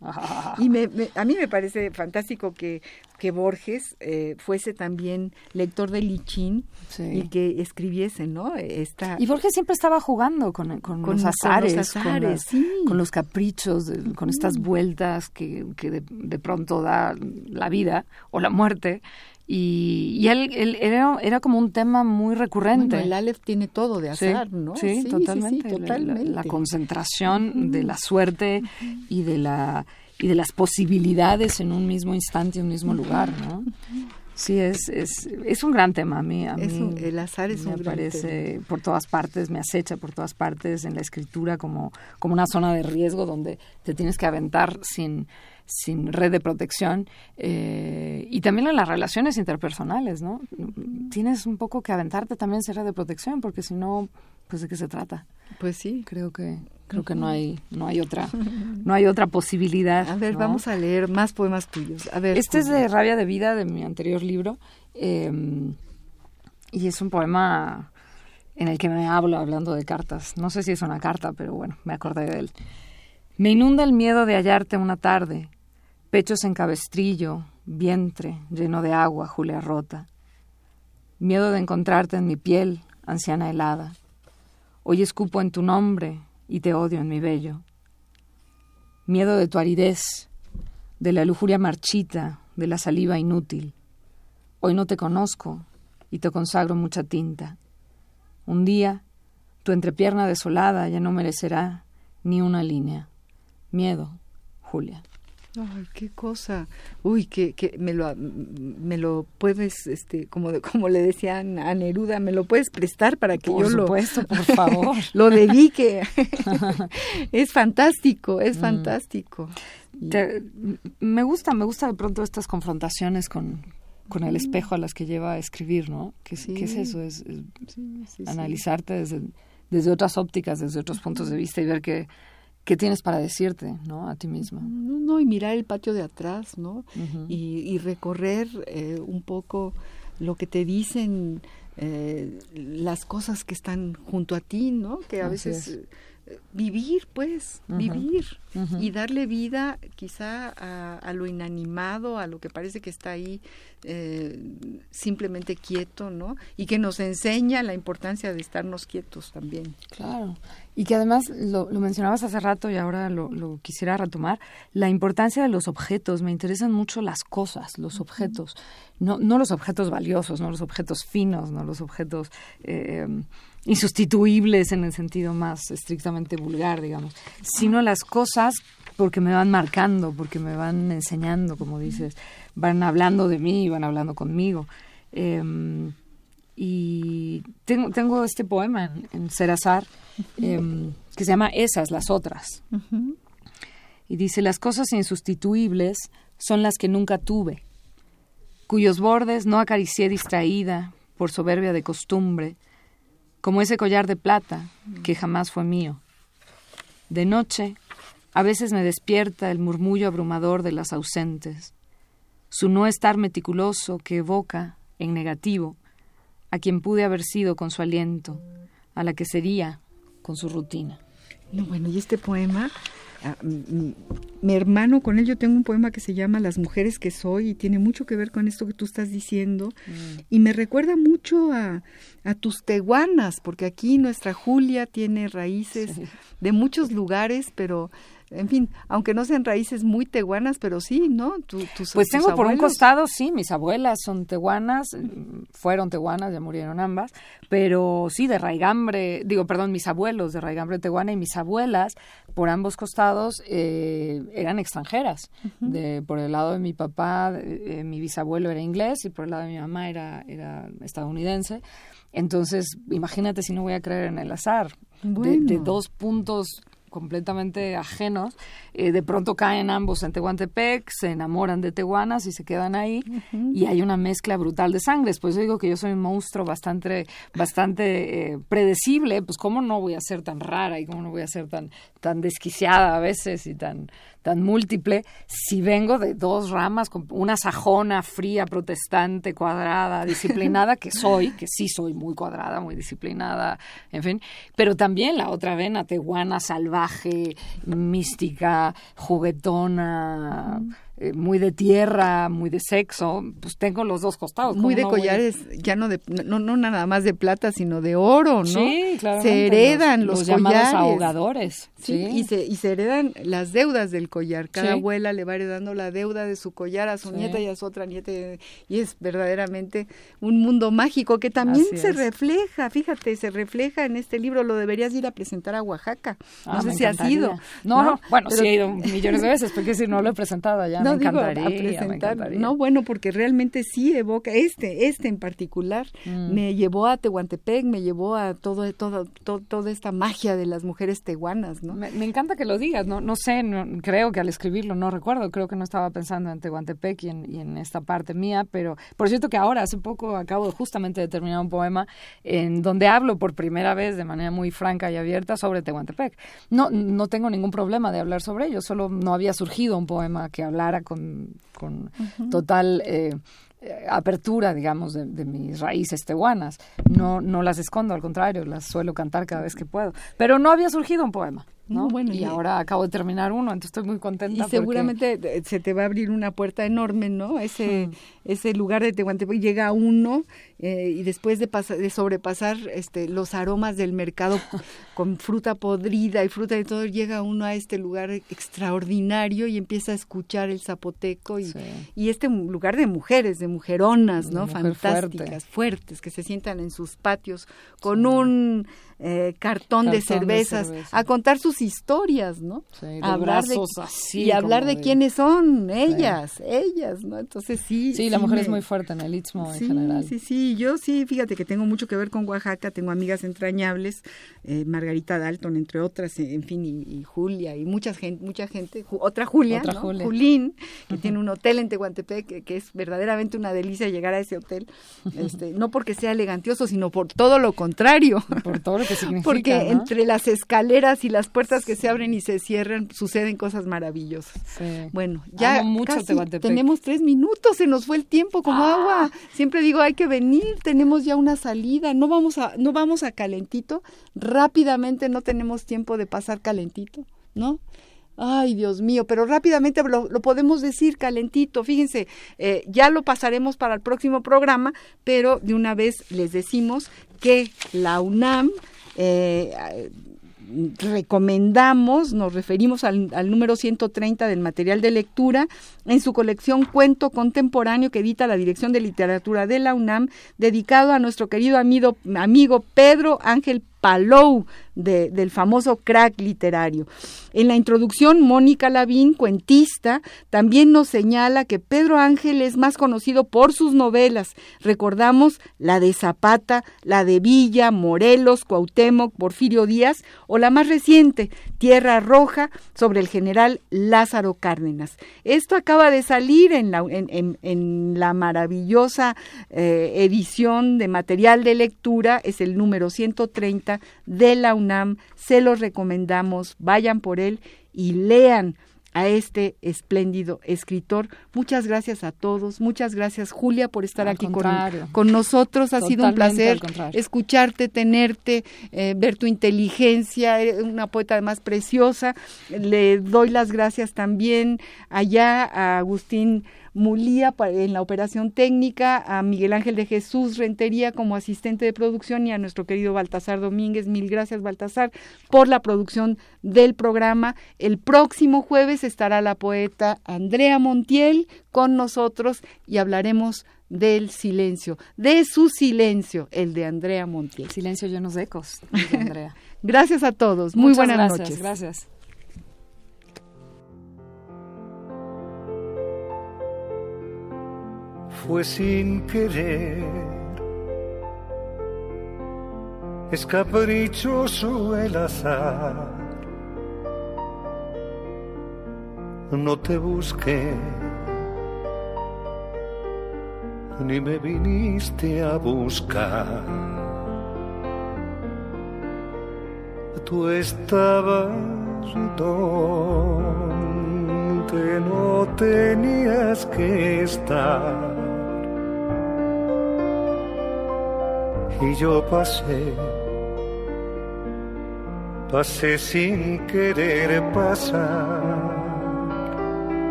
[LAUGHS] y me, a mí me parece fantástico que, que Borges eh, fuese también lector de Lichín y que escribiese, ¿no? Esta... Y Borges siempre estaba jugando con, los azares, con, los, caprichos, con estas vueltas que, que de, de, pronto da la vida o la muerte y, él, era, era, como un tema muy recurrente. el Aleph tiene todo de azar, ¿no? Sí, totalmente. La, concentración de la suerte y de la y de las posibilidades en un mismo instante, en un mismo lugar, ¿no? Sí, es, es, es un gran tema a mí. A mí el azar es me un aparece por todas partes, me acecha por todas partes en la escritura como, como una zona de riesgo donde te tienes que aventar sin sin red de protección eh, y también en las relaciones interpersonales, ¿no? Tienes un poco que aventarte también sin red de protección porque si no, pues de qué se trata. Pues sí, creo que creo que no hay no hay otra [LAUGHS] no hay otra posibilidad. A ver, vamos a leer más poemas tuyos. A ver, este es de Rabia de vida de mi anterior libro em, y es un poema en el que me hablo hablando de cartas. No sé si es una carta, pero bueno, me acordé de él. Me inunda el miedo de hallarte una tarde, pechos en cabestrillo, vientre lleno de agua, Julia rota. Miedo de encontrarte en mi piel, anciana helada. Hoy escupo en tu nombre y te odio en mi vello. Miedo de tu aridez, de la lujuria marchita, de la saliva inútil. Hoy no te conozco y te consagro mucha tinta. Un día, tu entrepierna desolada ya no merecerá ni una línea. Miedo, Julia. Ay, qué cosa. Uy, que, que me lo me lo puedes este como como le decían a Neruda, me lo puedes prestar para que yo lo por favor. [LAUGHS] lo dedique. [LAUGHS] es fantástico, es mm. fantástico. me gusta, me gusta de pronto estas confrontaciones con, con el espejo a las que lleva a escribir, ¿no? ¿Qué, es eso? Es, analizarte desde, desde otras ópticas, desde otros puntos de vista y ver que qué tienes para decirte, ¿no? A ti misma. No, no y mirar el patio de atrás, ¿no? y, recorrer eh, un poco lo que te dicen eh, las cosas que están junto a ti, ¿no? Que a veces vivir, pues, vivir y darle vida quizá a, lo inanimado, a lo que parece que está ahí eh, simplemente quieto, ¿no? Y que nos enseña la importancia de estarnos quietos también. Claro. Y que además, lo, mencionabas hace rato y ahora lo, quisiera retomar, la importancia de los objetos. Me interesan mucho las cosas, los objetos. No, no los objetos valiosos, no los objetos finos, no los objetos... Eh, insustituibles en el sentido más estrictamente vulgar, digamos, sino las cosas porque me van marcando, porque me van enseñando, como dices, van hablando de mí, van hablando conmigo. Em, y tengo, tengo este poema en, en Serazar em, que se llama Esas, las otras. Y dice, las cosas insustituibles son las que nunca tuve, cuyos bordes no acaricié distraída por soberbia de costumbre, como ese collar de plata que jamás fue mío. De noche, a veces me despierta el murmullo abrumador de las ausentes, su no estar meticuloso que evoca, en negativo, a quien pude haber sido con su aliento, a la que sería con su rutina. No, bueno, y este poema mi hermano, con él yo tengo un poema que se llama Las mujeres que soy y tiene mucho que ver con esto que tú estás diciendo mm. y me recuerda mucho a, a, tus teguanas, porque aquí nuestra Julia tiene raíces de muchos lugares, pero en fin, aunque no sean raíces muy tehuanas, pero sí, ¿no? pues tengo por un costado, sí, mis abuelas son tehuanas, fueron tehuanas, ya murieron ambas, pero sí, de raigambre, digo, perdón, mis abuelos de raigambre tehuana y mis abuelas, por ambos costados, eh, eran extranjeras. de, por el lado de mi papá, eh, mi bisabuelo era inglés y por el lado de mi mamá era, era estadounidense. Entonces, imagínate si no voy a creer en el azar. de, dos puntos completamente ajenos, eh, de pronto caen ambos en Tehuantepec, se enamoran de tehuanas y se quedan ahí y hay una mezcla brutal de sangres. Pues yo digo que yo soy un monstruo bastante, bastante eh, predecible, pues cómo no voy a ser tan rara y cómo no voy a ser tan, tan desquiciada a veces y tan, tan múltiple si vengo de dos ramas, una sajona fría, protestante, cuadrada, [LAUGHS] disciplinada, que soy, que sí soy muy cuadrada, muy disciplinada, en fin, pero también la otra vena tehuana, salvaje, mística, juguetona. Eh, muy de tierra, muy de sexo, pues tengo los dos costados. Muy de collares, ya no de, no, no nada más de plata, sino de oro, ¿no? Sí, claro. Se heredan los, los, collares. ahogadores. Sí, Y, se, y se heredan las deudas del collar. Cada abuela le va heredando la deuda de su collar a su nieta y a su otra nieta. Y es verdaderamente un mundo mágico que también se refleja, fíjate, se refleja en este libro. Lo deberías ir a presentar a Oaxaca. No ah, sé si has ido. No, no, bueno, sí he ido millones de veces, porque si no lo he presentado allá [LAUGHS] no, digo, No, bueno, porque realmente sí evoca, este, este en particular, mm. me llevó a Tehuantepec, me llevó a todo, todo, toda esta magia de las mujeres tehuanas, ¿no? Me, encanta que lo digas, no, no sé, creo que al escribirlo no recuerdo, creo que no estaba pensando en Tehuantepec y en, y en esta parte mía, pero por cierto que ahora, hace poco, acabo justamente de terminar un poema en donde hablo por primera vez de manera muy franca y abierta sobre Tehuantepec. No, no tengo ningún problema de hablar sobre ello, solo no había surgido un poema que hablara con, total eh, apertura, digamos, de, mis raíces tehuanas. No, no las escondo, al contrario, las suelo cantar cada vez que puedo. Pero no había surgido un poema. ¿No? Bueno, y, ahora acabo de terminar uno, entonces estoy muy contenta. Y seguramente se te va a abrir una puerta enorme, ¿no? Ese, ese lugar de Tehuantepec llega uno eh, y después de, de sobrepasar este, los aromas del mercado [LAUGHS] con fruta podrida y fruta y todo, llega uno a este lugar extraordinario y empieza a escuchar el zapoteco y, y este lugar de mujeres, de mujeronas, ¿no? Fantásticas, fuertes, que se sientan en sus patios con un eh, cartón, de, cervezas, a contar sus historias, ¿no? Sí, de hablar de, así, y hablar de, quiénes son ellas, ellas, ¿no? Entonces sí. Sí, la mujer es muy fuerte en el istmo en general. Sí, sí, yo sí, fíjate que tengo mucho que ver con Oaxaca, tengo amigas entrañables, eh, Margarita Dalton, entre otras, en fin, y, Julia, y mucha gente, mucha gente, otra Julia, otra Julia. Julín, que tiene un hotel en Tehuantepec, que, que, es verdaderamente una delicia llegar a ese hotel, este, no porque sea elegantioso, sino por todo lo contrario. Por todo lo que significa. Porque ¿no? entre las escaleras y las puertas que se abren y se cierran, suceden cosas maravillosas. Sí. Bueno, ya Amo mucho casi Tehuantepec. tenemos tres minutos, se nos fue el tiempo como Ah. agua. Siempre digo, hay que venir, tenemos ya una salida, no vamos a, no vamos a calentito, rápidamente no tenemos tiempo de pasar calentito, ¿no? Ay, Dios mío, pero rápidamente lo, lo podemos decir calentito. Fíjense, eh, ya lo pasaremos para el próximo programa, pero de una vez les decimos que la UNAM eh, recomendamos, nos referimos al, al, número 130 del material de lectura. En su colección Cuento Contemporáneo que edita la Dirección de Literatura de la UNAM, dedicado a nuestro querido amigo, amigo Pedro Ángel Palou, de, del famoso crack literario. En la introducción, Mónica Lavín, cuentista, también nos señala que Pedro Ángel es más conocido por sus novelas. Recordamos la de Zapata, la de Villa, Morelos, Cuauhtémoc, Porfirio Díaz o la más reciente, Tierra Roja, sobre el general Lázaro Cárdenas. Esto acaba de salir en la maravillosa eh, edición de material de lectura, es el número 130 de la UNAM, se los recomendamos, vayan por él y lean a este espléndido escritor. Muchas gracias a todos, muchas gracias Julia por estar al aquí con, con, nosotros, ha Totalmente sido un placer escucharte, tenerte, eh, ver tu inteligencia, eres una poeta además preciosa. Le doy las gracias también allá a Agustín Mulía en la operación técnica, a Miguel Ángel de Jesús Rentería como asistente de producción y a nuestro querido Baltasar Domínguez. Mil gracias, Baltasar, por la producción del programa. El próximo jueves estará la poeta Andrea Montiel con nosotros y hablaremos del silencio, de su silencio, el de Andrea Montiel. Silencio llenos de ecos, [LAUGHS] de Andrea. gracias a todos. Muy Muchas buenas gracias, noches. Gracias. fue sin querer. Es caprichoso el azar. No te busqué, ni me viniste a buscar. Tú estabas donde no tenías que estar. y yo pasé, pasé sin querer pasar.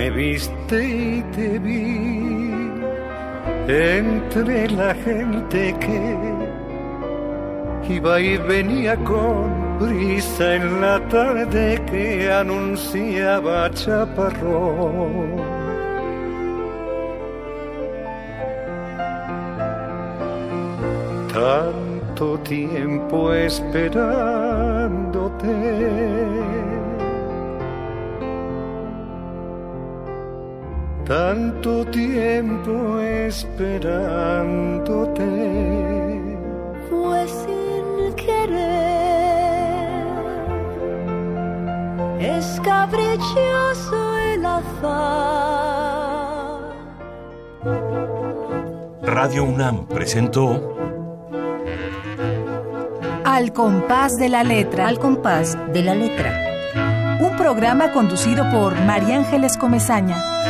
Me viste y te vi entre la gente que iba y venía con brisa en la tarde que anunciaba chaparrón. tanto tiempo esperándote. Tanto tiempo esperándote. Fue sin querer. Es caprichoso el azar. Radio UNAM presentó Al compás de la letra. Al compás de la letra. Un programa conducido por María Ángeles Comezaña.